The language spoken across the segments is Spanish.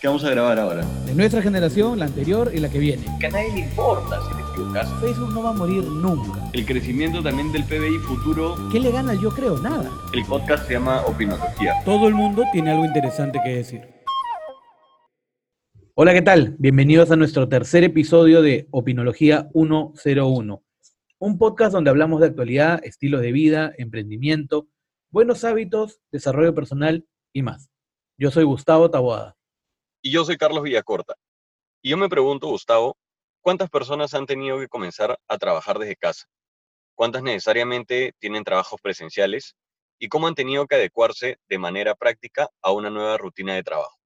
¿Qué vamos a grabar ahora? De nuestra generación, la anterior y la que viene. Que a nadie le importa si te equivocas. Facebook no va a morir nunca. El crecimiento también del PBI futuro. ¿Qué le gana yo creo? Nada. El podcast se llama Opinología. Todo el mundo tiene algo interesante que decir. Hola, ¿qué tal? Bienvenidos a nuestro tercer episodio de Opinología 101. Un podcast donde hablamos de actualidad, estilos de vida, emprendimiento, buenos hábitos, desarrollo personal y más. Yo soy Gustavo Taboada. Y yo soy Carlos Villacorta. Y yo me pregunto, Gustavo, ¿cuántas personas han tenido que comenzar a trabajar desde casa? ¿Cuántas necesariamente tienen trabajos presenciales? ¿Y cómo han tenido que adecuarse de manera práctica a una nueva rutina de trabajo?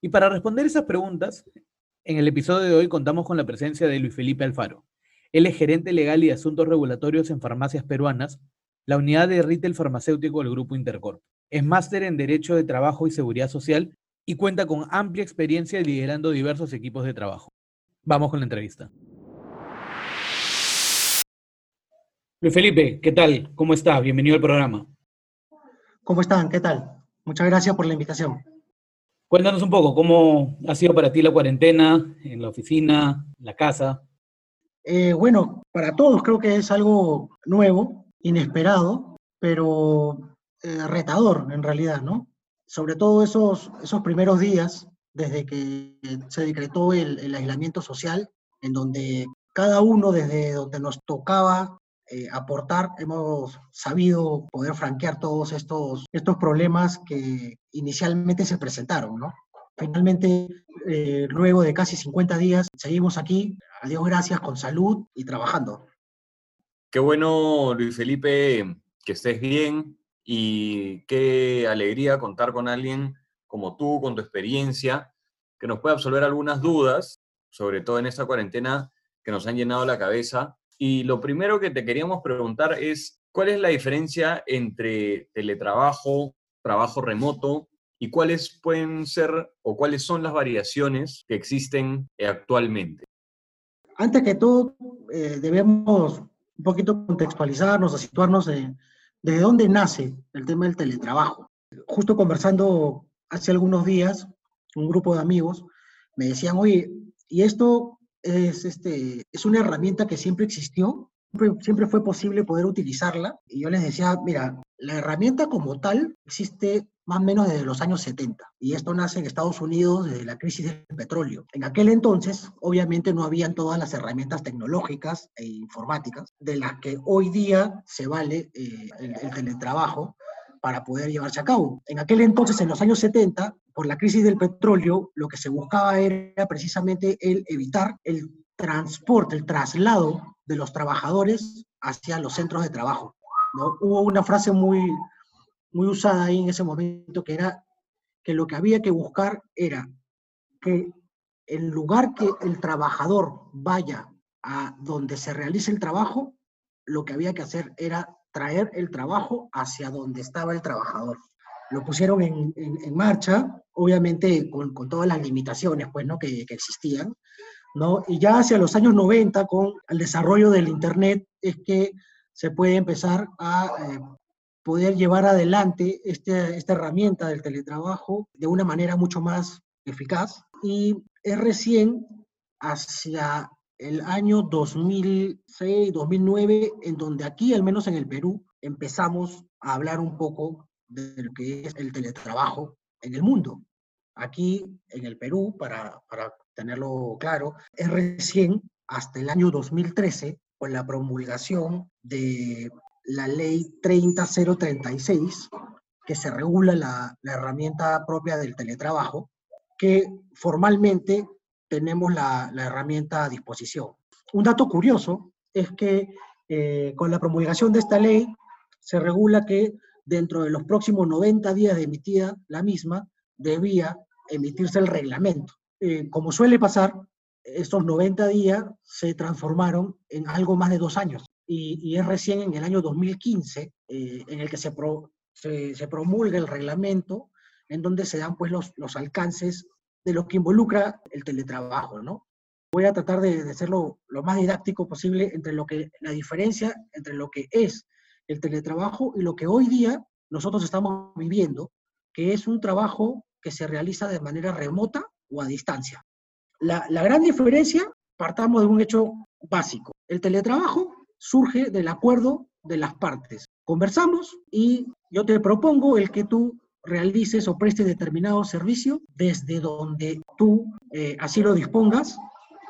Y para responder esas preguntas, en el episodio de hoy contamos con la presencia de Luis Felipe Alfaro. Él es gerente legal y de asuntos regulatorios en farmacias peruanas, la unidad de retail farmacéutico del Grupo Intercorp. Es máster en Derecho de Trabajo y Seguridad Social y cuenta con amplia experiencia liderando diversos equipos de trabajo. Vamos con la entrevista. Luis Felipe, ¿qué tal? ¿Cómo estás? Bienvenido al programa. ¿Cómo están? ¿Qué tal? Muchas gracias por la invitación. Cuéntanos un poco, ¿cómo ha sido para ti la cuarentena, en la oficina, en la casa? Eh, bueno, para todos creo que es algo nuevo, inesperado, pero eh, retador en realidad, ¿no? Sobre todo esos, esos primeros días, desde que se decretó el, aislamiento social, en donde cada uno desde donde nos tocaba eh, aportar, hemos sabido poder franquear todos estos, estos problemas que inicialmente se presentaron, ¿no? Finalmente, eh, luego de casi 50 días, seguimos aquí, a Dios gracias, con salud y trabajando. Qué bueno, Luis Felipe, que estés bien, y qué alegría contar con alguien como tú, con tu experiencia, que nos pueda absolver algunas dudas, sobre todo en esta cuarentena que nos han llenado la cabeza. Y lo primero que te queríamos preguntar es, ¿cuál es la diferencia entre teletrabajo, trabajo remoto y cuáles pueden ser o cuáles son las variaciones que existen actualmente? Antes que todo, eh, debemos un poquito contextualizarnos o situarnos en ¿De dónde nace el tema del teletrabajo? Justo conversando hace algunos días, un grupo de amigos me decían, oye, ¿y esto es, este, es una herramienta que siempre existió? Siempre, fue posible poder utilizarla. Y yo les decía, mira, la herramienta como tal existe más o menos desde los años 70. Y esto nace en Estados Unidos desde la crisis del petróleo. En aquel entonces, obviamente, no habían todas las herramientas tecnológicas e informáticas de las que hoy día se vale eh, el, el teletrabajo para poder llevarse a cabo. En aquel entonces, en los años 70, por la crisis del petróleo, lo que se buscaba era precisamente el evitar el transporte, el traslado de los trabajadores hacia los centros de trabajo. ¿no? Hubo una frase muy, muy usada ahí en ese momento, que era que lo que había que buscar era que en lugar que el trabajador vaya a donde se realice el trabajo, lo que había que hacer era traer el trabajo hacia donde estaba el trabajador. Lo pusieron en, marcha, obviamente con, todas las limitaciones pues, ¿no? que, existían, ¿no? y ya hacia los años 90, con el desarrollo del Internet, es que se puede empezar a eh, poder llevar adelante este, esta herramienta del teletrabajo de una manera mucho más eficaz. Y es recién hacia el año 2006, 2009, en donde aquí, al menos en el Perú, empezamos a hablar un poco de lo que es el teletrabajo en el mundo. Aquí en el Perú, para, para tenerlo claro, es recién hasta el año 2013, con la promulgación de la ley 30036, que se regula la, herramienta propia del teletrabajo, que formalmente tenemos la, herramienta a disposición. Un dato curioso es que eh, con la promulgación de esta ley se regula que dentro de los próximos 90 días de emitida la misma, debía emitirse el reglamento. Eh, como suele pasar, estos 90 días se transformaron en algo más de dos años y, es recién en el año 2015 eh, en el que se, se, promulga el reglamento en donde se dan pues los, los alcances de lo que involucra el teletrabajo, ¿no? Voy a tratar de, de hacerlo lo más didáctico posible entre lo que, la diferencia entre lo que es el teletrabajo y lo que hoy día nosotros estamos viviendo, que es un trabajo que se realiza de manera remota o a distancia. La, gran diferencia, partamos de un hecho básico. El teletrabajo surge del acuerdo de las partes. Conversamos y yo te propongo el que tú realices o prestes determinado servicio desde donde tú eh, así lo dispongas.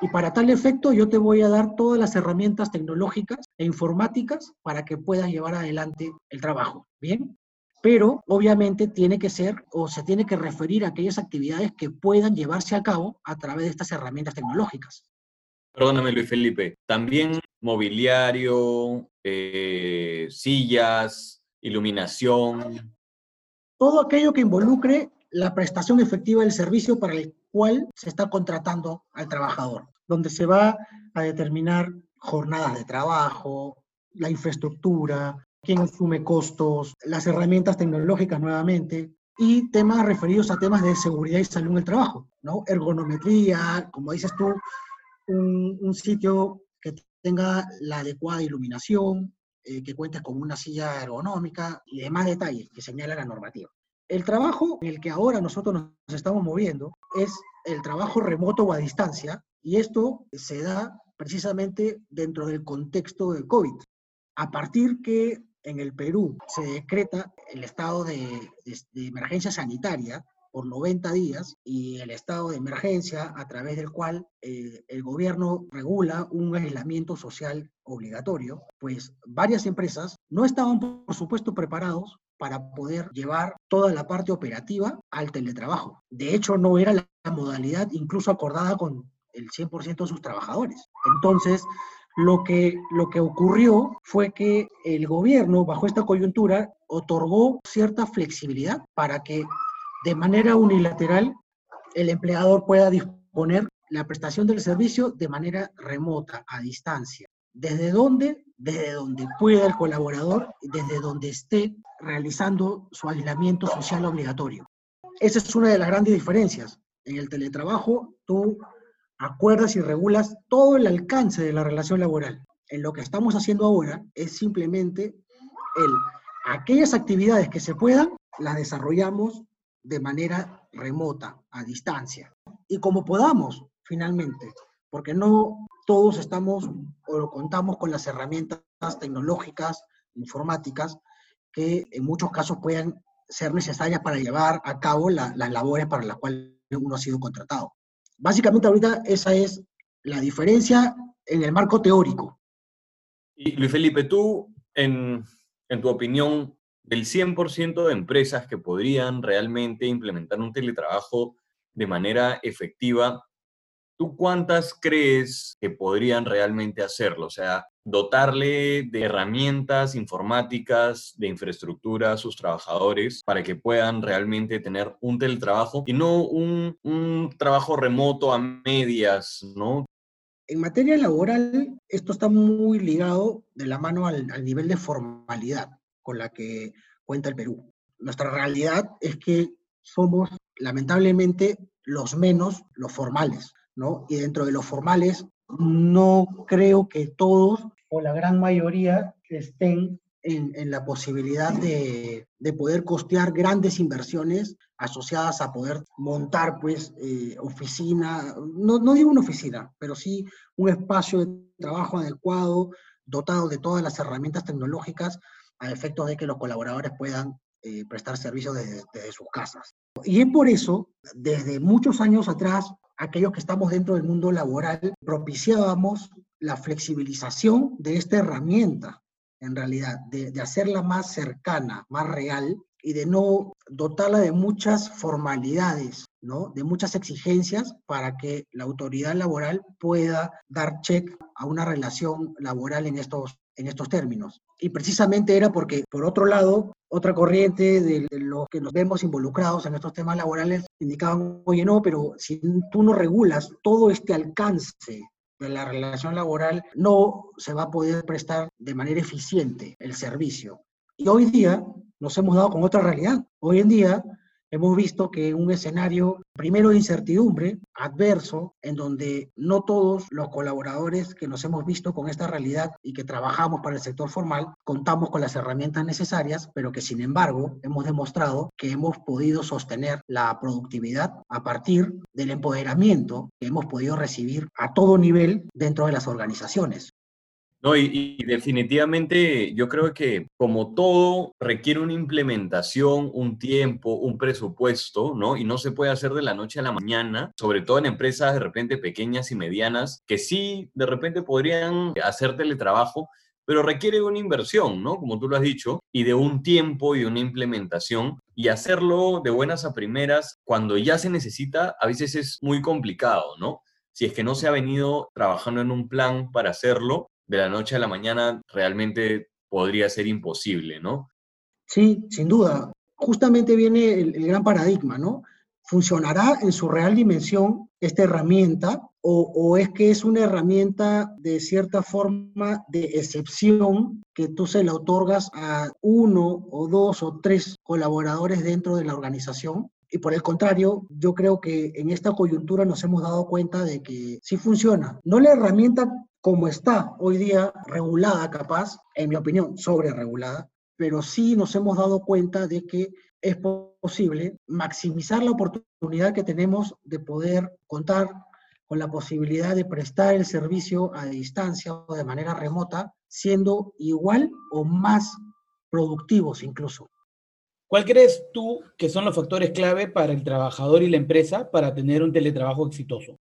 Y para tal efecto yo te voy a dar todas las herramientas tecnológicas e informáticas para que puedas llevar adelante el trabajo. Bien, pero obviamente tiene que ser o se tiene que referir a aquellas actividades que puedan llevarse a cabo a través de estas herramientas tecnológicas. Perdóname, Luis Felipe. También mobiliario, eh, sillas, iluminación. Todo aquello que involucre la prestación efectiva del servicio para el cual se está contratando al trabajador, donde se va a determinar jornadas de trabajo, la infraestructura, quién asume costos, las herramientas tecnológicas nuevamente, y temas referidos a temas de seguridad y salud en el trabajo, ¿no? Ergonometría, como dices tú, un, sitio que tenga la adecuada iluminación, eh, que cuente con una silla ergonómica y demás detalles que señala la normativa. El trabajo en el que ahora nosotros nos estamos moviendo es el trabajo remoto o a distancia, y esto se da precisamente dentro del contexto del COVID. A partir que en el Perú se decreta el estado de, de emergencia sanitaria, por 90 días y el estado de emergencia a través del cual eh, el gobierno regula un aislamiento social obligatorio, pues varias empresas no estaban, por supuesto, preparados para poder llevar toda la parte operativa al teletrabajo. De hecho, no era la modalidad incluso acordada con el 100% de sus trabajadores. Entonces, lo que, lo que ocurrió fue que el gobierno, bajo esta coyuntura, otorgó cierta flexibilidad para que de manera unilateral el empleador pueda disponer la prestación del servicio de manera remota, a distancia. ¿Desde dónde? Desde donde pueda el colaborador, desde donde esté realizando su aislamiento social obligatorio. Esa es una de las grandes diferencias. En el teletrabajo, tú acuerdas y regulas todo el alcance de la relación laboral. En lo que estamos haciendo ahora es simplemente el, aquellas actividades que se puedan, las desarrollamos de manera remota, a distancia. Y como podamos, finalmente, porque no todos estamos o contamos con las herramientas tecnológicas, informáticas, que en muchos casos puedan ser necesarias para llevar a cabo las labores para las cuales uno ha sido contratado. Básicamente ahorita esa es la diferencia en el marco teórico. Y Luis Felipe, tú, en, en tu opinión, del 100% de empresas que podrían realmente implementar un teletrabajo de manera efectiva, ¿tú cuántas crees que podrían realmente hacerlo? O sea, dotarle de herramientas informáticas, de infraestructura a sus trabajadores para que puedan realmente tener un teletrabajo y no un, trabajo remoto a medias, ¿no? En materia laboral, esto está muy ligado de la mano al nivel de formalidad con la que cuenta el Perú. Nuestra realidad es que somos lamentablemente los menos los formales, ¿no? Y dentro de los formales no creo que todos o la gran mayoría estén en, la posibilidad de, poder costear grandes inversiones asociadas a poder montar, pues, eh, oficina, no, no digo una oficina, pero sí un espacio de trabajo adecuado, dotado de todas las herramientas tecnológicas a efectos de que los colaboradores puedan eh, prestar servicios desde, sus casas. Y es por eso, desde muchos años atrás, aquellos que estamos dentro del mundo laboral, propiciábamos la flexibilización de esta herramienta, en realidad, de, hacerla más cercana, más real, y de no dotarla de muchas formalidades, ¿no? de muchas exigencias para que la autoridad laboral pueda dar check a una relación laboral en estos, en estos términos. Y precisamente era porque, por otro lado, otra corriente de, los que nos vemos involucrados en estos temas laborales indicaban, oye, no, pero si tú no regulas todo este alcance de la relación laboral, no se va a poder prestar de manera eficiente el servicio. Y hoy día nos hemos dado con otra realidad. Hoy en día hemos visto que un escenario, primero de incertidumbre, adverso, en donde no todos los colaboradores que nos hemos visto con esta realidad y que trabajamos para el sector formal, contamos con las herramientas necesarias, pero que sin embargo hemos demostrado que hemos podido sostener la productividad a partir del empoderamiento que hemos podido recibir a todo nivel dentro de las organizaciones. No, y, definitivamente yo creo que como todo requiere una implementación, un tiempo, un presupuesto, ¿no? Y no se puede hacer de la noche a la mañana, sobre todo en empresas de repente pequeñas y medianas, que sí de repente podrían hacer teletrabajo, pero requiere una inversión, ¿no? Como tú lo has dicho, y de un tiempo y una implementación. Y hacerlo de buenas a primeras, cuando ya se necesita, a veces es muy complicado, ¿no? Si es que no se ha venido trabajando en un plan para hacerlo, de la noche a la mañana realmente podría ser imposible, ¿no? Sí, sin duda. Justamente viene el, gran paradigma, ¿no? ¿Funcionará en su real dimensión esta herramienta o, o, es que es una herramienta de cierta forma de excepción que tú se la otorgas a uno o dos o tres colaboradores dentro de la organización? Y por el contrario, yo creo que en esta coyuntura nos hemos dado cuenta de que sí funciona. No la herramienta como está hoy día regulada, capaz, en mi opinión, sobre regulada, pero sí nos hemos dado cuenta de que es posible maximizar la oportunidad que tenemos de poder contar con la posibilidad de prestar el servicio a distancia o de manera remota, siendo igual o más productivos incluso. ¿Cuál crees tú que son los factores clave para el trabajador y la empresa para tener un teletrabajo exitoso?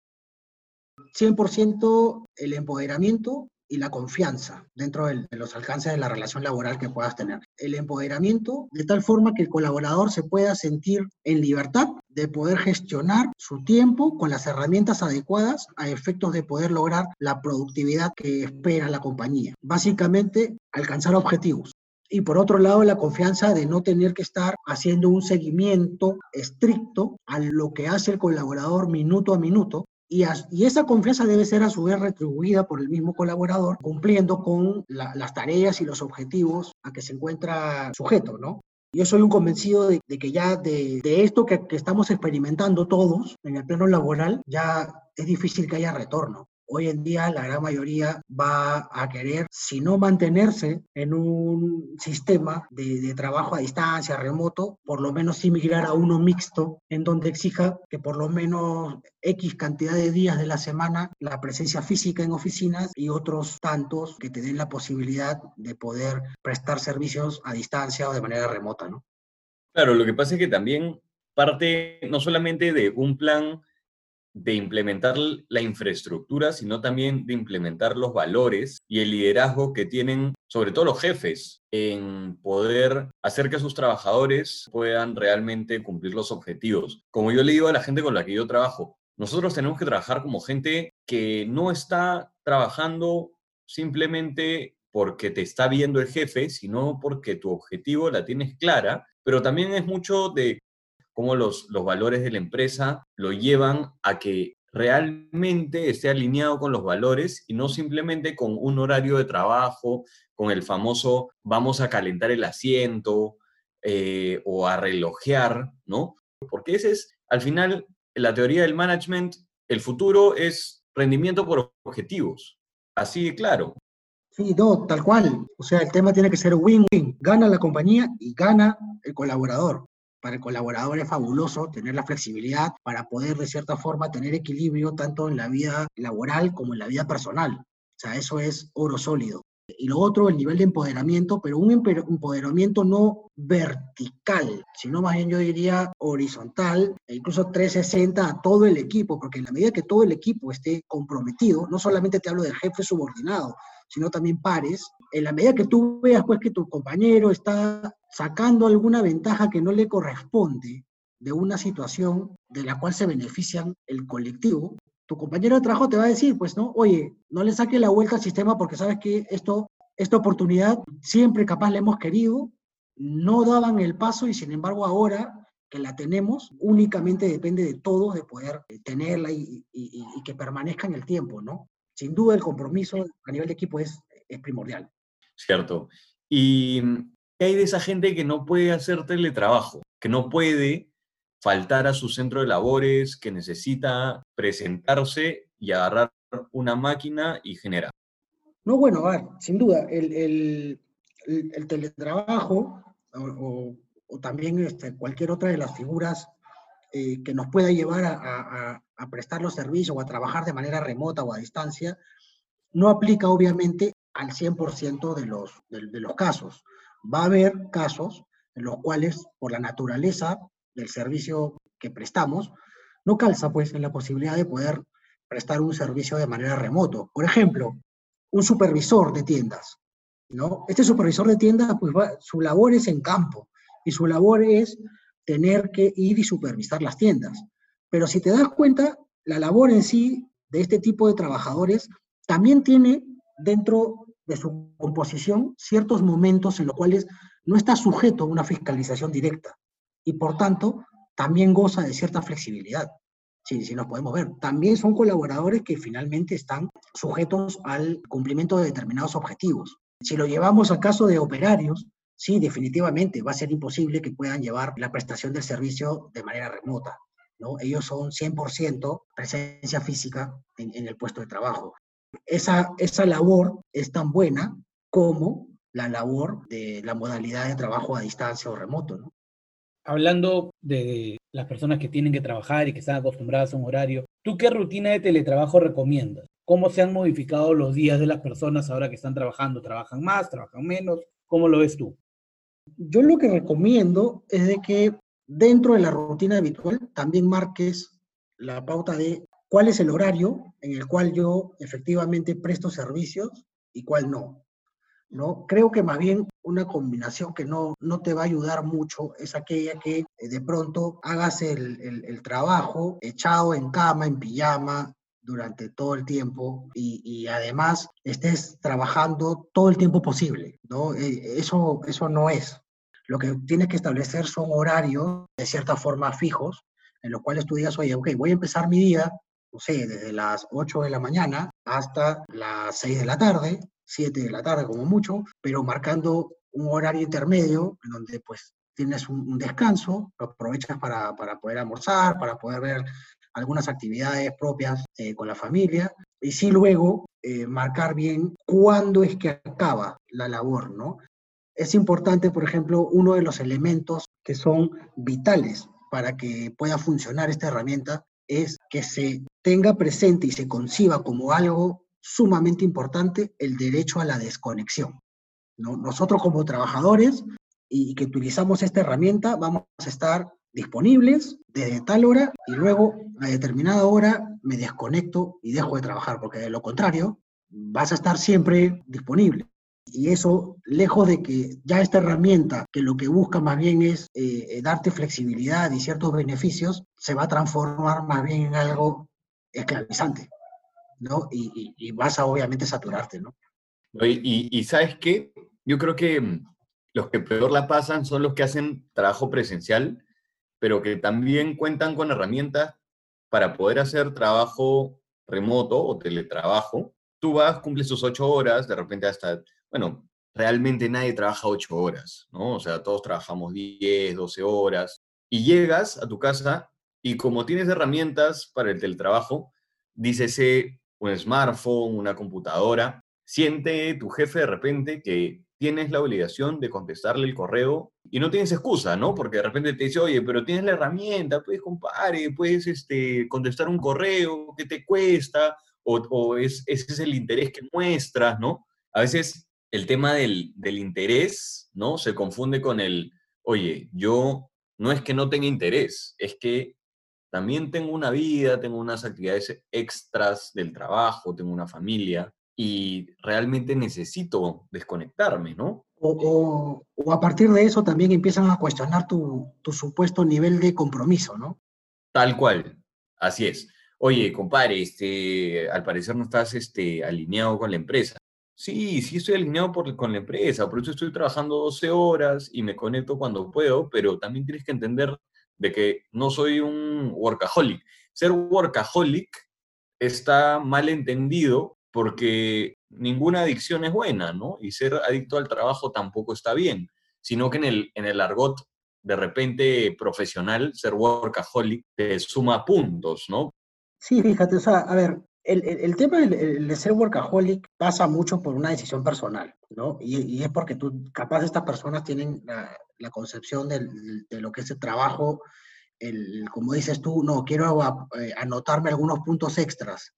100% el empoderamiento y la confianza dentro de, los alcances de la relación laboral que puedas tener. El empoderamiento de tal forma que el colaborador se pueda sentir en libertad de poder gestionar su tiempo con las herramientas adecuadas a efectos de poder lograr la productividad que espera la compañía. Básicamente, alcanzar objetivos. Y por otro lado, la confianza de no tener que estar haciendo un seguimiento estricto a lo que hace el colaborador minuto a minuto, y, esa confianza debe ser a su vez retribuida por el mismo colaborador, cumpliendo con las tareas y los objetivos a que se encuentra sujeto, ¿no? Yo soy un convencido de, que ya de, esto que, estamos experimentando todos en el plano laboral, ya es difícil que haya retorno. Hoy en día la gran mayoría va a querer, si no mantenerse en un sistema de, trabajo a distancia, remoto, por lo menos sí migrar a uno mixto, en donde exija que por lo menos X cantidad de días de la semana la presencia física en oficinas y otros tantos que te den la posibilidad de poder prestar servicios a distancia o de manera remota, ¿no? Claro, lo que pasa es que también parte no solamente de un plan de implementar la infraestructura, sino también de implementar los valores y el liderazgo que tienen, sobre todo los jefes, en poder hacer que sus trabajadores puedan realmente cumplir los objetivos. Como yo le digo a la gente con la que yo trabajo, nosotros tenemos que trabajar como gente que no está trabajando simplemente porque te está viendo el jefe, sino porque tu objetivo la tienes clara, pero también es mucho de cómo los, los valores de la empresa lo llevan a que realmente esté alineado con los valores y no simplemente con un horario de trabajo, con el famoso vamos a calentar el asiento eh, o a relojear, ¿no? Porque ese es, al final, la teoría del management, el futuro es rendimiento por objetivos. Así de claro. Sí, no, tal cual. O sea, el tema tiene que ser win-win. Gana la compañía y gana el colaborador para el colaborador es fabuloso tener la flexibilidad para poder de cierta forma tener equilibrio tanto en la vida laboral como en la vida personal. O sea, eso es oro sólido. Y lo otro, el nivel de empoderamiento, pero un empoderamiento no vertical, sino más bien yo diría horizontal e incluso 360 a todo el equipo, porque en la medida que todo el equipo esté comprometido, no solamente te hablo del jefe subordinado, sino también pares, en la medida que tú veas pues que tu compañero está sacando alguna ventaja que no le corresponde de una situación de la cual se benefician el colectivo, tu compañero de trabajo te va a decir, pues no, oye, no le saque la vuelta al sistema porque sabes que esto, esta oportunidad siempre capaz la hemos querido, no daban el paso y sin embargo ahora que la tenemos, únicamente depende de todos de poder tenerla y, y que permanezca en el tiempo, ¿no? Sin duda el compromiso a nivel de equipo es, es primordial. Cierto. ¿Y qué hay de esa gente que no puede hacer teletrabajo? Que no puede faltar a su centro de labores, que necesita presentarse y agarrar una máquina y generar? No, bueno, a ver, sin duda, el, teletrabajo o, también este, cualquier otra de las figuras eh, que nos pueda llevar a, prestar los servicios o a trabajar de manera remota o a distancia, no aplica obviamente al 100% de de los casos. Va a haber casos en los cuales, por la naturaleza del servicio que prestamos, no calza pues en la posibilidad de poder prestar un servicio de manera remoto. Por ejemplo, un supervisor de tiendas, ¿no? Este supervisor de tiendas, pues su labor es en campo y su labor es tener que ir y supervisar las tiendas. Pero si te das cuenta, la labor en sí de este tipo de trabajadores también tiene dentro de su composición ciertos momentos en los cuales no está sujeto a una fiscalización directa y por tanto también goza de cierta flexibilidad. Sí, sí, nos podemos ver. También son colaboradores que finalmente están sujetos al cumplimiento de determinados objetivos. Si lo llevamos al caso de operarios, sí, definitivamente va a ser imposible que puedan llevar la prestación del servicio de manera remota. ¿no? Ellos son 100% presencia física en, en, el puesto de trabajo. Esa, esa labor es tan buena como la labor de la modalidad de trabajo a distancia o remoto. ¿no? Hablando de las personas que tienen que trabajar y que están acostumbradas a un horario, ¿tú qué rutina de teletrabajo recomiendas? ¿Cómo se han modificado los días de las personas ahora que están trabajando? ¿Trabajan más? ¿Trabajan menos? ¿Cómo lo ves tú? Yo lo que recomiendo es de que dentro de la rutina habitual también marques la pauta de cuál es el horario en el cual yo efectivamente presto servicios y cuál no. ¿no? Creo que más bien una combinación que no, no te va a ayudar mucho es aquella que eh, de pronto hagas el, el, trabajo echado en cama, en pijama, durante todo el tiempo y, y, además estés trabajando todo el tiempo posible, ¿no? Eh, eso, eso no es. Lo que tienes que establecer son horarios de cierta forma fijos, en los cuales tú digas, oye, ok, voy a empezar mi día, no sé, desde las 8 de la mañana hasta las 6 de la tarde, 7 de la tarde como mucho, pero marcando un horario intermedio en donde pues tienes un, descanso, lo aprovechas para, para, poder almorzar, para poder ver algunas actividades propias eh, con la familia, y sí luego eh, marcar bien cuándo es que acaba la labor, ¿no? Es importante, por ejemplo, uno de los elementos que son vitales para que pueda funcionar esta herramienta es que se tenga presente y se conciba como algo sumamente importante el derecho a la desconexión. ¿no? Nosotros como trabajadores y que utilizamos esta herramienta vamos a estar disponibles desde tal hora y luego a determinada hora me desconecto y dejo de trabajar, porque de lo contrario vas a estar siempre disponible. Y eso, lejos de que ya esta herramienta, que lo que busca más bien es eh, darte flexibilidad y ciertos beneficios, se va a transformar más bien en algo esclavizante. ¿no? Y, vas a obviamente saturarte, ¿no? Y, ¿sabes qué? Yo creo que mm, los que peor la pasan son los que hacen trabajo presencial, pero que también cuentan con herramientas para poder hacer trabajo remoto o teletrabajo. Tú vas, cumples tus ocho horas, de repente hasta, bueno, realmente nadie trabaja ocho horas, ¿no? O sea, todos trabajamos 10, 12 horas, y llegas a tu casa y como tienes herramientas para el teletrabajo, dícese un smartphone, una computadora, siente tu jefe de repente que tienes la obligación de contestarle el correo y no tienes excusa, ¿no? Porque de repente te dice, oye, pero tienes la herramienta, puedes compadre, puedes este, contestar un correo, ¿qué te cuesta? O, es, ese es el interés que muestras, ¿no? A veces el tema del, del interés, ¿no? Se confunde con el, oye, yo no es que no tenga interés, es que también tengo una vida, tengo unas actividades extras del trabajo, tengo una familia y realmente necesito desconectarme, ¿no? O, a partir de eso también empiezan a cuestionar tu, supuesto nivel de compromiso, ¿no? Tal cual, así es. Oye, compadre, este, al parecer no estás este, alineado con la empresa. Sí, sí estoy alineado con la empresa, por eso estoy trabajando 12 horas y me conecto cuando puedo, pero también tienes que entender de que no soy un workaholic. Ser workaholic está mal entendido porque ninguna adicción es buena, ¿no? Y ser adicto al trabajo tampoco está bien, sino que en el, en el argot de repente profesional, ser workaholic, te suma puntos, ¿no? Sí, fíjate, o sea, a ver, el, tema de, ser workaholic pasa mucho por una decisión personal, ¿no? Y, es porque tú, capaz estas personas tienen la, concepción de lo que es el trabajo, el, como dices tú, no, quiero eh, anotarme algunos puntos extras,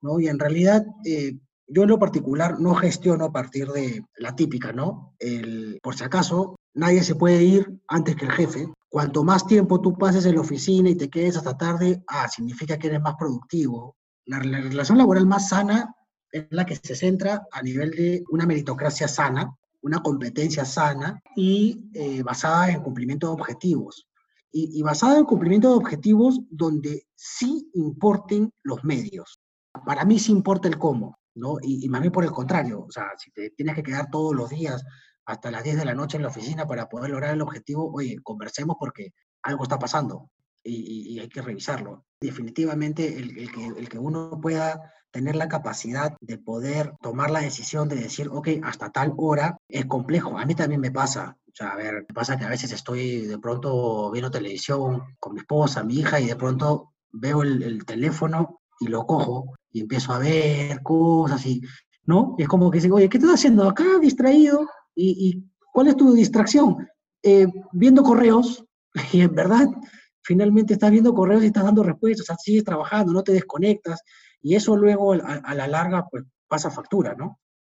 ¿no? Y en realidad, eh, yo en lo particular no gestiono a partir de la típica, ¿no? El, por si acaso, nadie se puede ir antes que el jefe. Cuanto más tiempo tú pases en la oficina y te quedes hasta tarde, ah, significa que eres más productivo, la, relación laboral más sana es la que se centra a nivel de una meritocracia sana, una competencia sana y eh, basada en cumplimiento de objetivos. Y, basada en cumplimiento de objetivos donde sí importen los medios. Para mí sí importa el cómo, ¿no? Y, y más bien por el contrario, o sea, si te tienes que quedar todos los días hasta las 10 de la noche en la oficina para poder lograr el objetivo, oye, conversemos porque algo está pasando y, hay que revisarlo. Definitivamente el, que, el que uno pueda tener la capacidad de poder tomar la decisión de decir, ok, hasta tal hora, es complejo. A mí también me pasa. O sea, a ver, me pasa que a veces estoy de pronto viendo televisión con mi esposa, mi hija, y de pronto veo el, teléfono y lo cojo y empiezo a ver cosas y, ¿no? Es como que digo, oye, ¿qué estás haciendo acá distraído? ¿Y, cuál es tu distracción? Eh, viendo correos, y en verdad finalmente estás viendo correos y estás dando respuestas, sigues trabajando, no te desconectas, y eso luego a, la larga pues pasa factura, ¿no?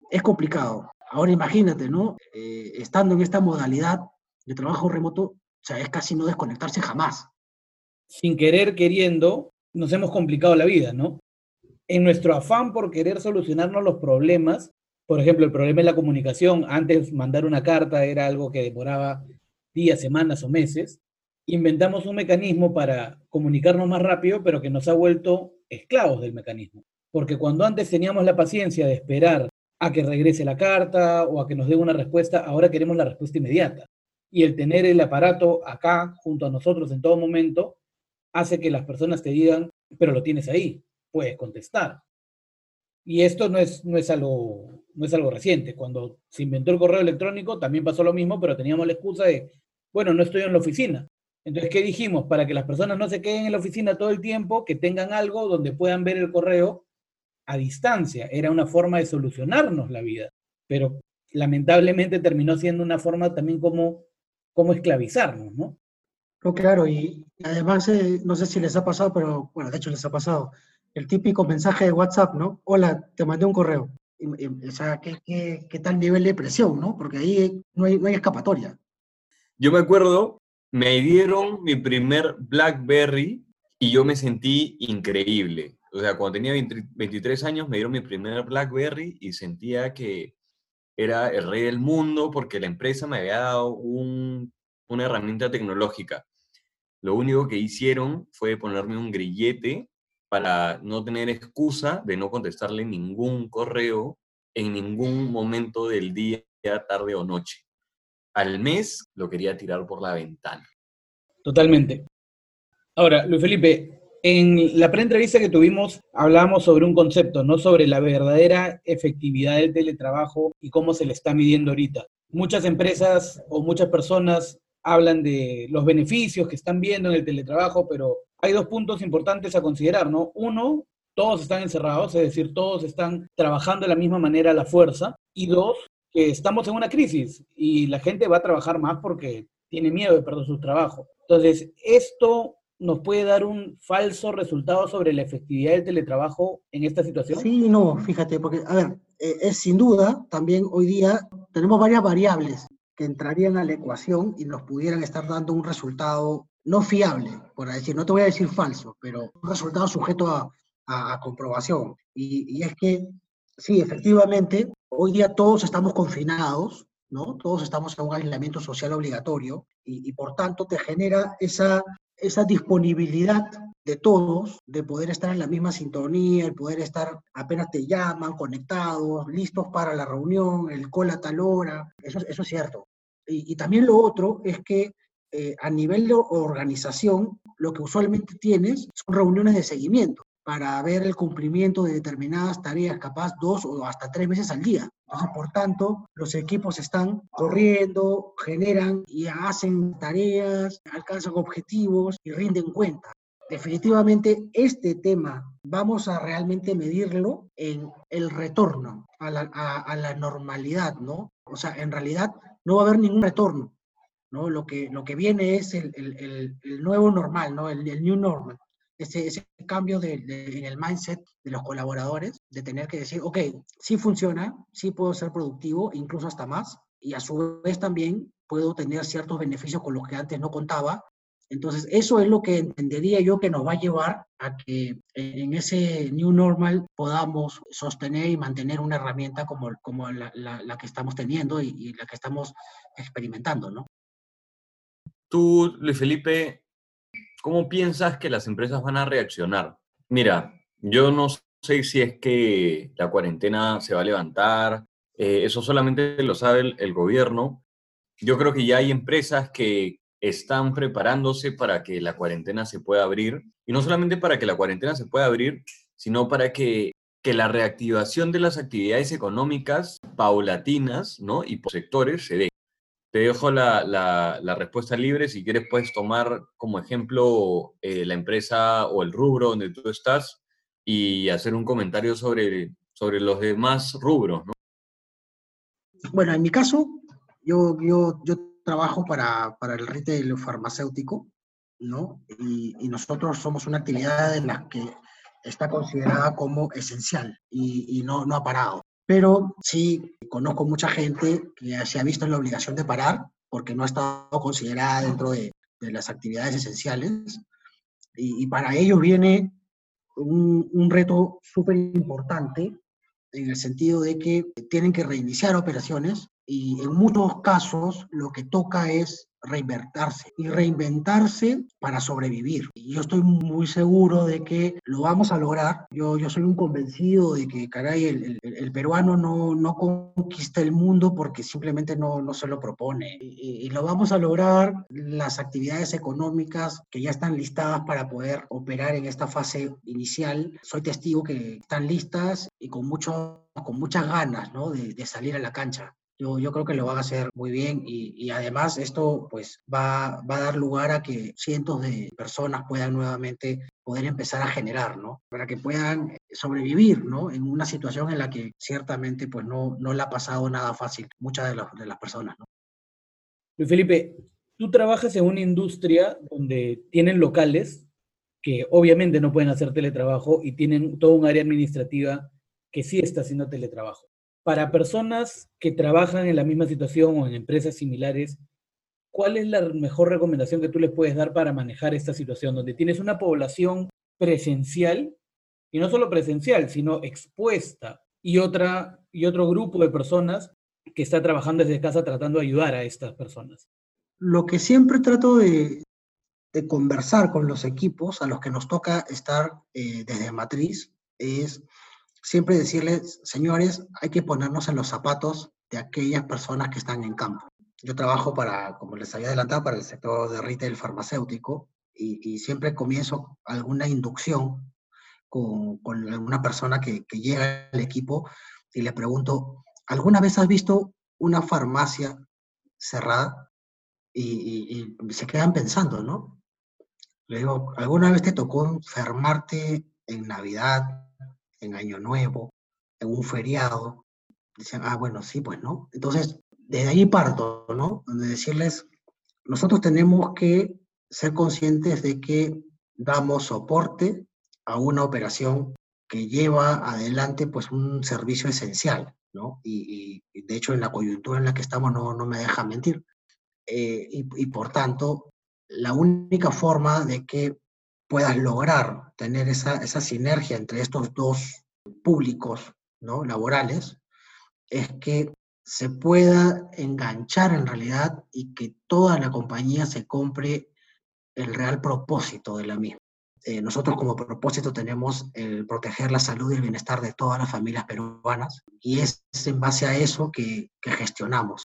Es complicado. Ahora imagínate, ¿no? Eh, estando en esta modalidad de trabajo remoto, o sea, es casi no desconectarse jamás. Sin querer, queriendo, nos hemos complicado la vida, ¿no? En nuestro afán por querer solucionarnos los problemas, por ejemplo, el problema de la comunicación, antes mandar una carta era algo que demoraba días, semanas o meses, inventamos un mecanismo para comunicarnos más rápido, pero que nos ha vuelto esclavos del mecanismo. Porque cuando antes teníamos la paciencia de esperar a que regrese la carta o a que nos dé una respuesta, ahora queremos la respuesta inmediata. Y el tener el aparato acá, junto a nosotros en todo momento, hace que las personas te digan, pero lo tienes ahí, puedes contestar. Y esto no es, no es, algo, no es algo reciente. Cuando se inventó el correo electrónico también pasó lo mismo, pero teníamos la excusa de, bueno, no estoy en la oficina. Entonces, ¿qué dijimos? Para que las personas no se queden en la oficina todo el tiempo, que tengan algo donde puedan ver el correo a distancia. Era una forma de solucionarnos la vida, pero lamentablemente terminó siendo una forma también como, como esclavizarnos, ¿no? No, claro, y además, eh, no sé si les ha pasado, pero bueno, de hecho les ha pasado, el típico mensaje de WhatsApp, ¿no? Hola, te mandé un correo. o sea, ¿qué, qué, qué tal nivel de presión, ¿no? Porque ahí no hay, no hay escapatoria. Yo me acuerdo me dieron mi primer BlackBerry y yo me sentí increíble. O sea, cuando tenía 23 años me dieron mi primer BlackBerry y sentía que era el rey del mundo porque la empresa me había dado una herramienta tecnológica. Lo único que hicieron fue ponerme un grillete para no tener excusa de no contestarle ningún correo en ningún momento del día, tarde o noche al mes lo quería tirar por la ventana. Totalmente. Ahora, Luis Felipe, en la pre-entrevista que tuvimos hablamos sobre un concepto, no sobre la verdadera efectividad del teletrabajo y cómo se le está midiendo ahorita. Muchas empresas o muchas personas hablan de los beneficios que están viendo en el teletrabajo, pero hay dos puntos importantes a considerar, ¿no? Uno, todos están encerrados, es decir, todos están trabajando de la misma manera a la fuerza. Y dos, que estamos en una crisis y la gente va a trabajar más porque tiene miedo de perder su trabajo. Entonces, esto nos puede dar un falso resultado sobre la efectividad del teletrabajo en esta situación? Sí, no, fíjate, porque, a ver, eh, es sin duda, también hoy día tenemos varias variables que entrarían a la ecuación y nos pudieran estar dando un resultado no fiable, por decir, no te voy a decir falso, pero un resultado sujeto a, comprobación. y, es que, sí, efectivamente, hoy día todos estamos confinados, ¿no? Todos estamos en un aislamiento social obligatorio y, por tanto te genera esa, disponibilidad de todos de poder estar en la misma sintonía, el poder estar apenas te llaman, conectados, listos para la reunión, el call a tal hora, eso, eso es cierto. Y, también lo otro es que eh, a nivel de organización, lo que usualmente tienes son reuniones de seguimiento para ver el cumplimiento de determinadas tareas, capaz dos o hasta tres veces al día. Por tanto, los equipos están corriendo, generan y hacen tareas, alcanzan objetivos y rinden cuenta. Definitivamente este tema vamos a realmente medirlo en el retorno a la, normalidad, ¿no? O sea, en realidad no va a haber ningún retorno, ¿no? Lo que, viene es el, nuevo normal, ¿no? El, new normal. Ese, ese cambio de, en el mindset de los colaboradores, de tener que decir, ok, sí funciona, sí puedo ser productivo, incluso hasta más, y a su vez también puedo tener ciertos beneficios con los que antes no contaba. Entonces, eso es lo que entendería yo que nos va a llevar a que en ese new normal podamos sostener y mantener una herramienta como, como la, la, que estamos teniendo y, y, la que estamos experimentando, ¿no? Tú, Luis Felipe, ¿cómo piensas que las empresas van a reaccionar? Mira, yo no sé si es que la cuarentena se va a levantar, eh, eso solamente lo sabe el, gobierno. Yo creo que ya hay empresas que están preparándose para que la cuarentena se pueda abrir, y no solamente para que la cuarentena se pueda abrir, sino para que, que la reactivación de las actividades económicas paulatinas ¿no? y por sectores se dé. Te dejo la, la, respuesta libre. Si quieres, puedes tomar como ejemplo eh, la empresa o el rubro donde tú estás y hacer un comentario sobre, sobre los demás rubros. ¿no? Bueno, en mi caso, yo, yo, yo trabajo para, para el retail farmacéutico, ¿no? Y, y, nosotros somos una actividad en la que está considerada como esencial y, y no, no ha parado pero sí conozco mucha gente que se ha visto en la obligación de parar porque no ha estado considerada dentro de, las actividades esenciales. Y, para ellos viene un, un reto súper importante en el sentido de que tienen que reiniciar operaciones y en muchos casos lo que toca es reinventarse y reinventarse para sobrevivir. Y yo estoy muy seguro de que lo vamos a lograr. Yo, yo soy un convencido de que, caray, el, el, peruano no, no, conquista el mundo porque simplemente no, no se lo propone. Y, y, lo vamos a lograr las actividades económicas que ya están listadas para poder operar en esta fase inicial. Soy testigo que están listas y con, mucho, con muchas ganas ¿no? de, de salir a la cancha. Yo, creo que lo van a hacer muy bien y, además esto pues va, va, a dar lugar a que cientos de personas puedan nuevamente poder empezar a generar, ¿no? Para que puedan sobrevivir, ¿no? En una situación en la que ciertamente pues no, no le ha pasado nada fácil muchas de, de las personas, ¿no? Luis Felipe, tú trabajas en una industria donde tienen locales que obviamente no pueden hacer teletrabajo y tienen todo un área administrativa que sí está haciendo teletrabajo para personas que trabajan en la misma situación o en empresas similares, ¿cuál es la mejor recomendación que tú les puedes dar para manejar esta situación donde tienes una población presencial y no solo presencial, sino expuesta y otra y otro grupo de personas que está trabajando desde casa tratando de ayudar a estas personas? Lo que siempre trato de, conversar con los equipos a los que nos toca estar eh, desde matriz es siempre decirles, señores, hay que ponernos en los zapatos de aquellas personas que están en campo. Yo trabajo para, como les había adelantado, para el sector de retail farmacéutico y, siempre comienzo alguna inducción con, con alguna persona que, llega al equipo y le pregunto, ¿alguna vez has visto una farmacia cerrada? Y, y se quedan pensando, ¿no? Le digo, ¿alguna vez te tocó enfermarte en Navidad, en Año Nuevo, en un feriado. Dicen, ah, bueno, sí, pues, ¿no? Entonces, desde ahí parto, ¿no? De decirles, nosotros tenemos que ser conscientes de que damos soporte a una operación que lleva adelante pues un servicio esencial, ¿no? Y, de hecho en la coyuntura en la que estamos no, no me deja mentir. Eh, y, y, por tanto, la única forma de que puedas lograr tener esa, esa sinergia entre estos dos públicos ¿no? laborales, es que se pueda enganchar en realidad y que toda la compañía se compre el real propósito de la misma. Eh, nosotros como propósito tenemos el proteger la salud y el bienestar de todas las familias peruanas y es en base a eso que, que gestionamos.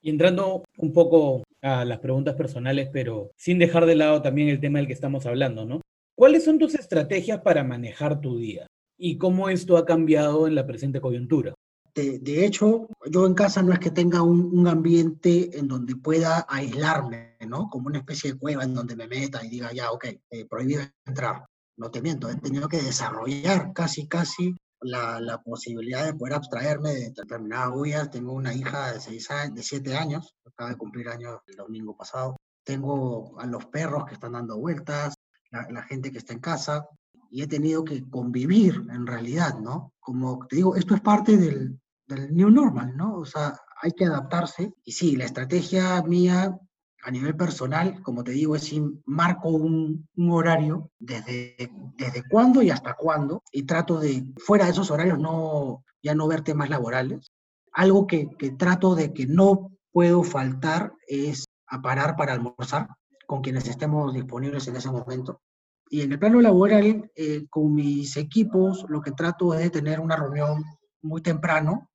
Y entrando un poco a las preguntas personales, pero sin dejar de lado también el tema del que estamos hablando, ¿no? ¿Cuáles son tus estrategias para manejar tu día? ¿Y cómo esto ha cambiado en la presente coyuntura? De, hecho, yo en casa no es que tenga un, ambiente en donde pueda aislarme, ¿no? Como una especie de cueva en donde me meta y diga, ya, ok, eh, prohibido entrar. No te miento, he tenido que desarrollar casi, casi la, la, posibilidad de poder abstraerme de determinadas huellas. Tengo una hija de, seis años, de siete años, acaba de cumplir años el domingo pasado. Tengo a los perros que están dando vueltas, la, la gente que está en casa, y he tenido que convivir en realidad, ¿no? Como te digo, esto es parte del, del new normal, ¿no? O sea, hay que adaptarse. Y sí, la estrategia mía a nivel personal, como te digo, es marco un, horario desde, desde cuándo y hasta cuándo, y trato de, fuera de esos horarios, no, ya no ver temas laborales. Algo que, que trato de que no puedo faltar es a parar para almorzar con quienes estemos disponibles en ese momento. Y en el plano laboral, eh, con mis equipos, lo que trato es tener una reunión muy temprano,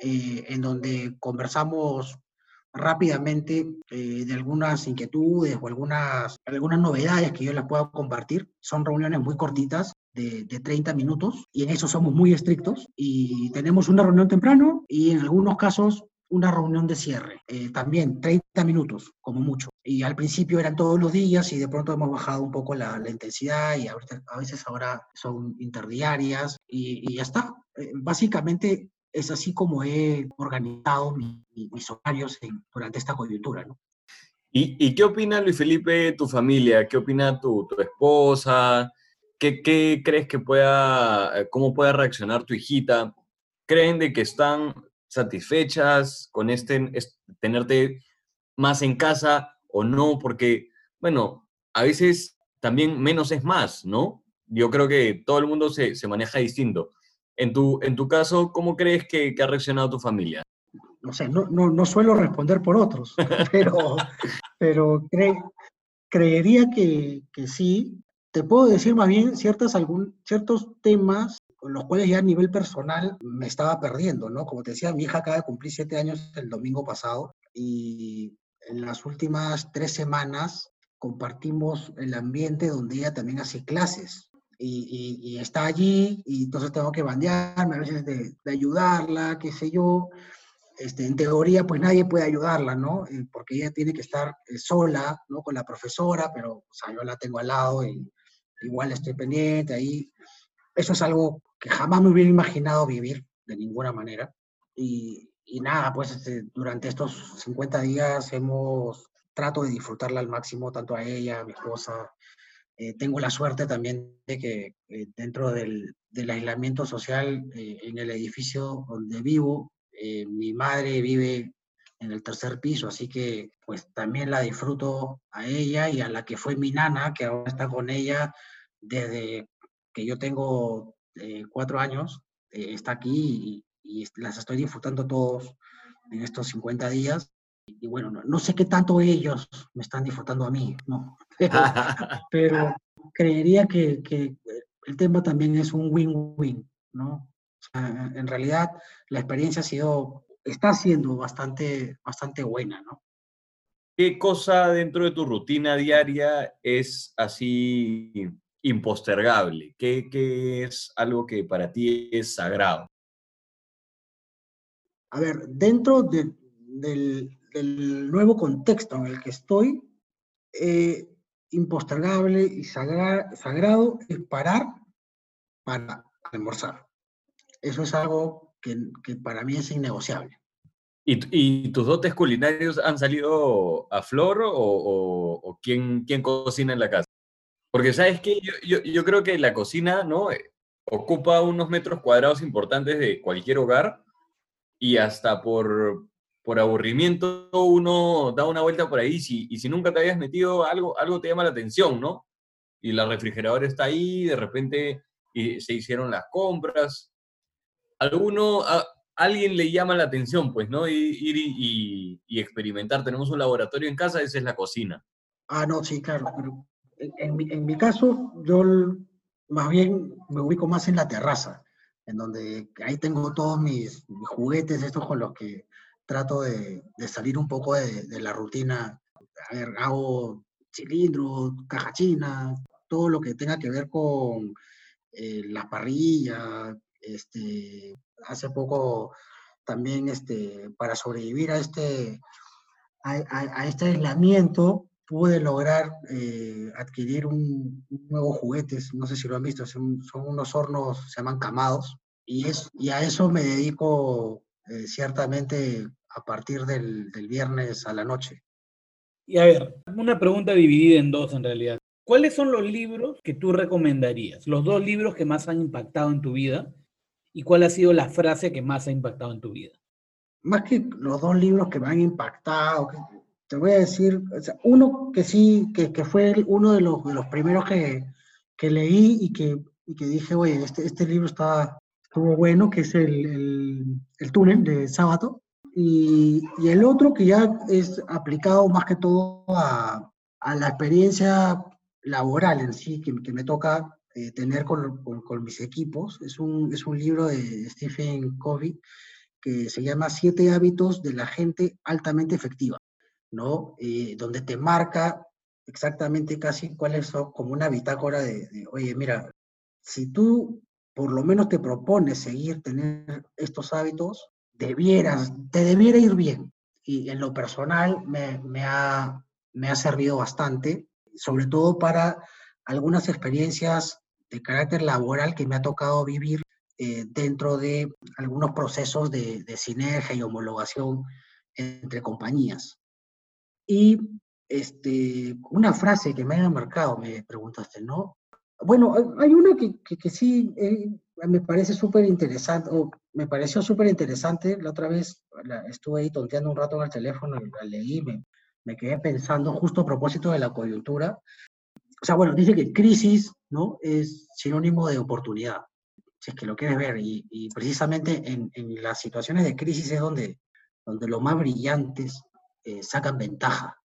eh, en donde conversamos rápidamente eh, de algunas inquietudes o algunas, algunas novedades que yo les puedo compartir. Son reuniones muy cortitas, de, de, 30 minutos, y en eso somos muy estrictos. Y tenemos una reunión temprano y en algunos casos una reunión de cierre, eh, también 30 minutos como mucho. Y al principio eran todos los días y de pronto hemos bajado un poco la, intensidad y a veces ahora son interdiarias y, y ya está. básicamente es así como he organizado mis horarios durante esta coyuntura. ¿no? ¿Y, ¿Y, qué opina Luis Felipe, tu familia? ¿Qué opina tu, esposa? ¿Qué, ¿Qué, crees que pueda, eh, cómo pueda reaccionar tu hijita? ¿Creen de que están satisfechas con este, tenerte más en casa o no? Porque, bueno, a veces también menos es más, ¿no? Yo creo que todo el mundo se, se maneja distinto. En tu, en tu caso, ¿cómo crees que, ha reaccionado tu familia? No sé, no, no, no suelo responder por otros, pero, pero creería que, que, sí. Te puedo decir más bien ciertas, algún, ciertos temas con los cuales ya a nivel personal me estaba perdiendo, ¿no? Como te decía, mi hija acaba de cumplir siete años el domingo pasado y en las últimas tres semanas compartimos el ambiente donde ella también hace clases y, está allí y entonces tengo que bandearme a veces de, ayudarla, qué sé yo. Este, en teoría, pues nadie puede ayudarla, ¿no? Eh, porque ella tiene que estar eh, sola, ¿no? Con la profesora, pero o sea, yo la tengo al lado y igual estoy pendiente ahí. Eso es algo que jamás me hubiera imaginado vivir de ninguna manera. Y, y nada, pues este, durante estos 50 días hemos trato de disfrutarla al máximo, tanto a ella, a mi esposa, eh, tengo la suerte también de que eh, dentro del, aislamiento social eh, en el edificio donde vivo, mi madre vive en el tercer piso, así que pues también la disfruto a ella y a la que fue mi nana, que ahora está con ella desde que yo tengo cuatro años, está aquí y, y, las estoy disfrutando todos en estos 50 días y bueno, no, sé qué tanto ellos me están disfrutando a mí, ¿no? Pero, creería que, que, el tema también es un win-win, ¿no? en realidad la experiencia ha sido, está siendo bastante, bastante buena, ¿no? ¿Qué cosa dentro de tu rutina diaria es así impostergable? ¿Qué, qué es algo que para ti es sagrado? A ver, dentro de, del, del nuevo contexto en el que estoy, eh, impostergable y sagrado es parar para almorzar. Eso es algo que, que para mí es innegociable. ¿Y, ¿Y, tus dotes culinarios han salido a flor o, o, o quién, quién, cocina en la casa? Porque sabes que yo, yo, yo, creo que la cocina no ocupa unos metros cuadrados importantes de cualquier hogar y hasta por, por aburrimiento uno da una vuelta por ahí y si nunca te habías metido algo, algo te llama la atención, ¿no? Y la refrigeradora está ahí, de repente y se hicieron las compras. Alguno, alguien le llama la atención, pues, ¿no? Ir y, y, experimentar. Tenemos un laboratorio en casa, esa es la cocina. Ah, no, sí, claro. Pero en, mi, en mi caso, yo más bien me ubico más en la terraza, en donde ahí tengo todos mis, mis juguetes, estos con los que trato de, salir un poco de, la rutina. A ver, hago cilindros, caja china, todo lo que tenga que ver con eh, las parrillas. Este, hace poco también este, para sobrevivir a este, a, este aislamiento, pude lograr eh, adquirir un, nuevo juguete, no sé si lo han visto, son, unos hornos, se llaman camados, y, es, y a eso me dedico eh, ciertamente a partir del, del viernes a la noche. Y a ver, una pregunta dividida en dos en realidad. ¿Cuáles son los libros que tú recomendarías? Los dos libros que más han impactado en tu vida y cuál ha sido la frase que más ha impactado en tu vida. Más que los dos libros que me han impactado, te voy a decir, uno que sí, que, que, fue uno de los, de los primeros que, que leí y que, y que, dije, oye, este, este libro está, estuvo bueno, que es el, el, el túnel de Sábato. Y, y, el otro que ya es aplicado más que todo a, a la experiencia laboral en sí, que, que me toca eh, tener con, con, mis equipos. Es un, es un libro de Stephen Covey que se llama Siete hábitos de la gente altamente efectiva, ¿no? Eh, donde te marca exactamente casi cuáles son como una bitácora de, de, oye, mira, si tú por lo menos te propones seguir tener estos hábitos, debieras, te debiera ir bien. Y en lo personal me, ha, me ha servido bastante, sobre todo para algunas experiencias de carácter laboral que me ha tocado vivir eh, dentro de algunos procesos de, de, sinergia y homologación entre compañías. Y este, una frase que me haya marcado, me preguntaste, ¿no? Bueno, hay una que, que, sí eh, me parece súper interesante, o me pareció súper interesante, la otra vez la, estuve ahí tonteando un rato en el teléfono, la leí, me, me quedé pensando justo a propósito de la coyuntura, o sea, bueno, dice que crisis, ¿no? Es sinónimo de oportunidad, si es que lo quieres ver, y, precisamente en, las situaciones de crisis es donde, donde los más brillantes eh, sacan ventaja.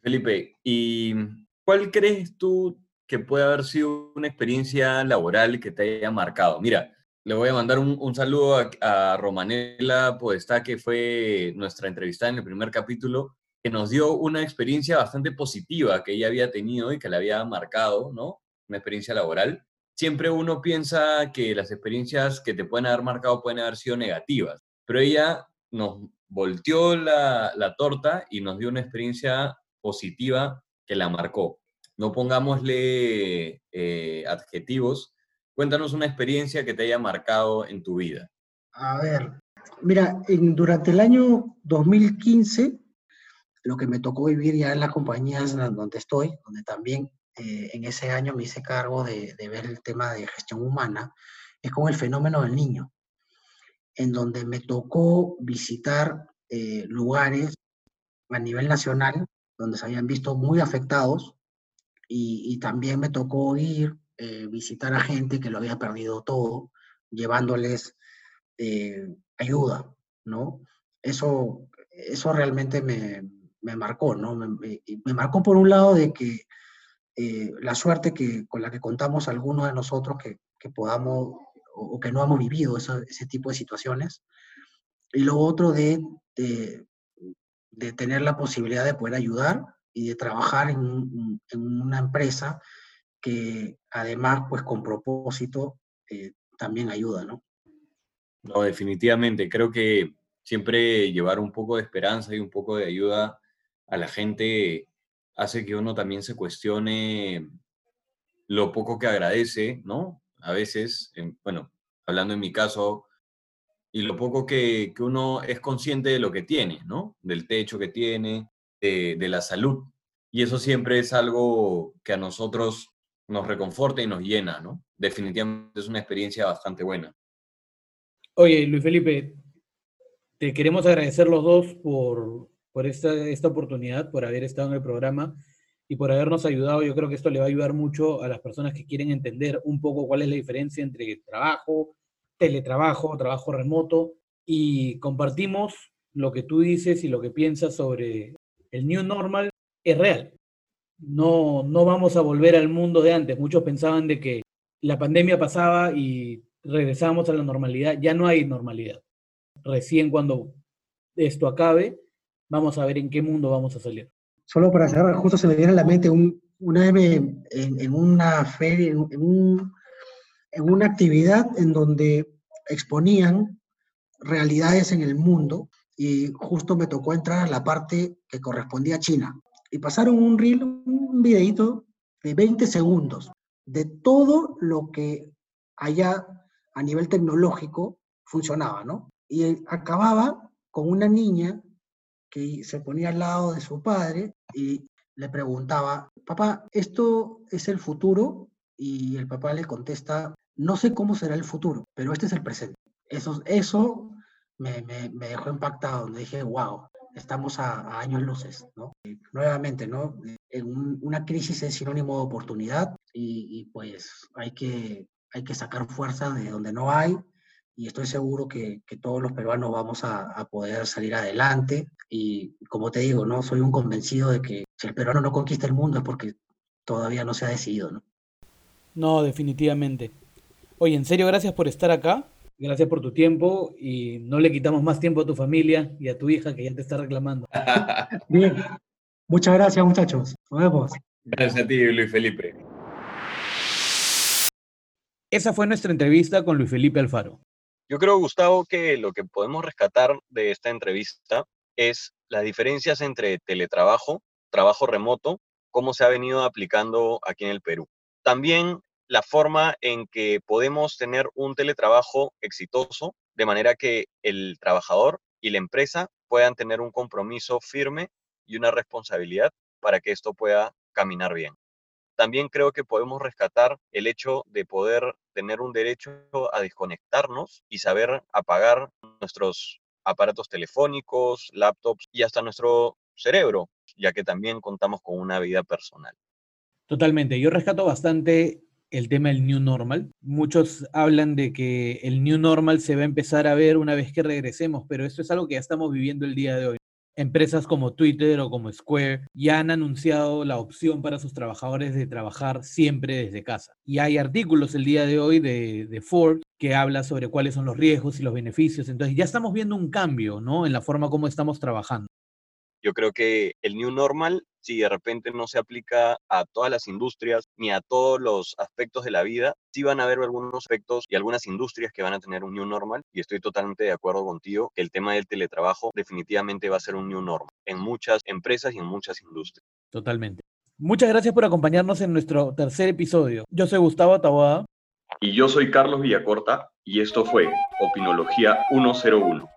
Felipe, ¿y cuál crees tú que puede haber sido una experiencia laboral que te haya marcado? Mira, le voy a mandar un, saludo a, a Romanela Podestá, que fue nuestra entrevistada en el primer capítulo, que nos dio una experiencia bastante positiva que ella había tenido y que le había marcado, ¿no? Una experiencia laboral. Siempre uno piensa que las experiencias que te pueden haber marcado pueden haber sido negativas, pero ella nos volteó la, la torta y nos dio una experiencia positiva que la marcó. No pongámosle eh, adjetivos. Cuéntanos una experiencia que te haya marcado en tu vida. A ver, mira, en, durante el año 2015 lo que me tocó vivir ya en las compañías donde estoy, donde también eh, en ese año me hice cargo de, ver el tema de gestión humana, es con el fenómeno del niño, en donde me tocó visitar eh, lugares a nivel nacional donde se habían visto muy afectados y, también me tocó ir, eh, visitar a gente que lo había perdido todo, llevándoles ayuda, ¿no? Eso, eso realmente me, me marcó, ¿no? Me, me, marcó por un lado de que eh, la suerte que, con la que contamos algunos de nosotros que, que podamos o, que no hemos vivido ese tipo de situaciones. Y lo otro de, de, de, tener la posibilidad de poder ayudar y de trabajar en, en una empresa que además, pues con propósito, eh, también ayuda, ¿no? No, definitivamente. Creo que siempre llevar un poco de esperanza y un poco de ayuda a la gente hace que uno también se cuestione lo poco que agradece, ¿no? A veces, bueno, hablando en mi caso, y lo poco que, uno es consciente de lo que tiene, ¿no? Del techo que tiene, de, de la salud. Y eso siempre es algo que a nosotros nos reconforta y nos llena, ¿no? Definitivamente es una experiencia bastante buena. Oye, Luis Felipe, te queremos agradecer los dos por, por esta, esta oportunidad, por haber estado en el programa y por habernos ayudado. Yo creo que esto le va a ayudar mucho a las personas que quieren entender un poco cuál es la diferencia entre trabajo, teletrabajo, trabajo remoto y compartimos lo que tú dices y lo que piensas sobre el new normal es real. No, no vamos a volver al mundo de antes. Muchos pensaban de que la pandemia pasaba y regresamos a la normalidad. Ya no hay normalidad. Recién cuando esto acabe, vamos a ver en qué mundo vamos a salir. Solo para cerrar, justo se me viene a la mente un, una en, en, una feria, en, en, una actividad en donde exponían realidades en el mundo y justo me tocó entrar a la parte que correspondía a China. Y pasaron un reel, un videito de 20 segundos de todo lo que allá a nivel tecnológico funcionaba, ¿no? Y acababa con una niña que se ponía al lado de su padre y le preguntaba, papá, ¿esto es el futuro? Y el papá le contesta, no sé cómo será el futuro, pero este es el presente. Eso, eso me, me, dejó impactado, me dije, wow, estamos a, años luces, ¿no? nuevamente, ¿no? En una crisis es sinónimo de oportunidad y, pues hay que, hay que sacar fuerza de donde no hay y estoy seguro que, que todos los peruanos vamos a, a, poder salir adelante y como te digo, ¿no? Soy un convencido de que si el peruano no conquista el mundo es porque todavía no se ha decidido, ¿no? No, definitivamente. Oye, en serio, gracias por estar acá. Gracias por tu tiempo y no le quitamos más tiempo a tu familia y a tu hija que ya te está reclamando. Bien, muchas gracias muchachos. Nos vemos. Gracias a ti, Luis Felipe. Esa fue nuestra entrevista con Luis Felipe Alfaro. Yo creo, Gustavo, que lo que podemos rescatar de esta entrevista es las diferencias entre teletrabajo, trabajo remoto, cómo se ha venido aplicando aquí en el Perú. También la forma en que podemos tener un teletrabajo exitoso, de manera que el trabajador y la empresa puedan tener un compromiso firme y una responsabilidad para que esto pueda caminar bien. También creo que podemos rescatar el hecho de poder tener un derecho a desconectarnos y saber apagar nuestros aparatos telefónicos, laptops y hasta nuestro cerebro, ya que también contamos con una vida personal. Totalmente. Yo rescato bastante el tema del New Normal. Muchos hablan de que el New Normal se va a empezar a ver una vez que regresemos, pero esto es algo que ya estamos viviendo el día de hoy. Empresas como Twitter o como Square ya han anunciado la opción para sus trabajadores de trabajar siempre desde casa. Y hay artículos el día de hoy de, de Ford que habla sobre cuáles son los riesgos y los beneficios. Entonces ya estamos viendo un cambio ¿no? en la forma como estamos trabajando. Yo creo que el New Normal si de repente no se aplica a todas las industrias ni a todos los aspectos de la vida, sí van a haber algunos aspectos y algunas industrias que van a tener un new normal y estoy totalmente de acuerdo contigo que el tema del teletrabajo definitivamente va a ser un new normal en muchas empresas y en muchas industrias. Totalmente. Muchas gracias por acompañarnos en nuestro tercer episodio. Yo soy Gustavo Ataboada. Y yo soy Carlos Villacorta y esto fue Opinología 101.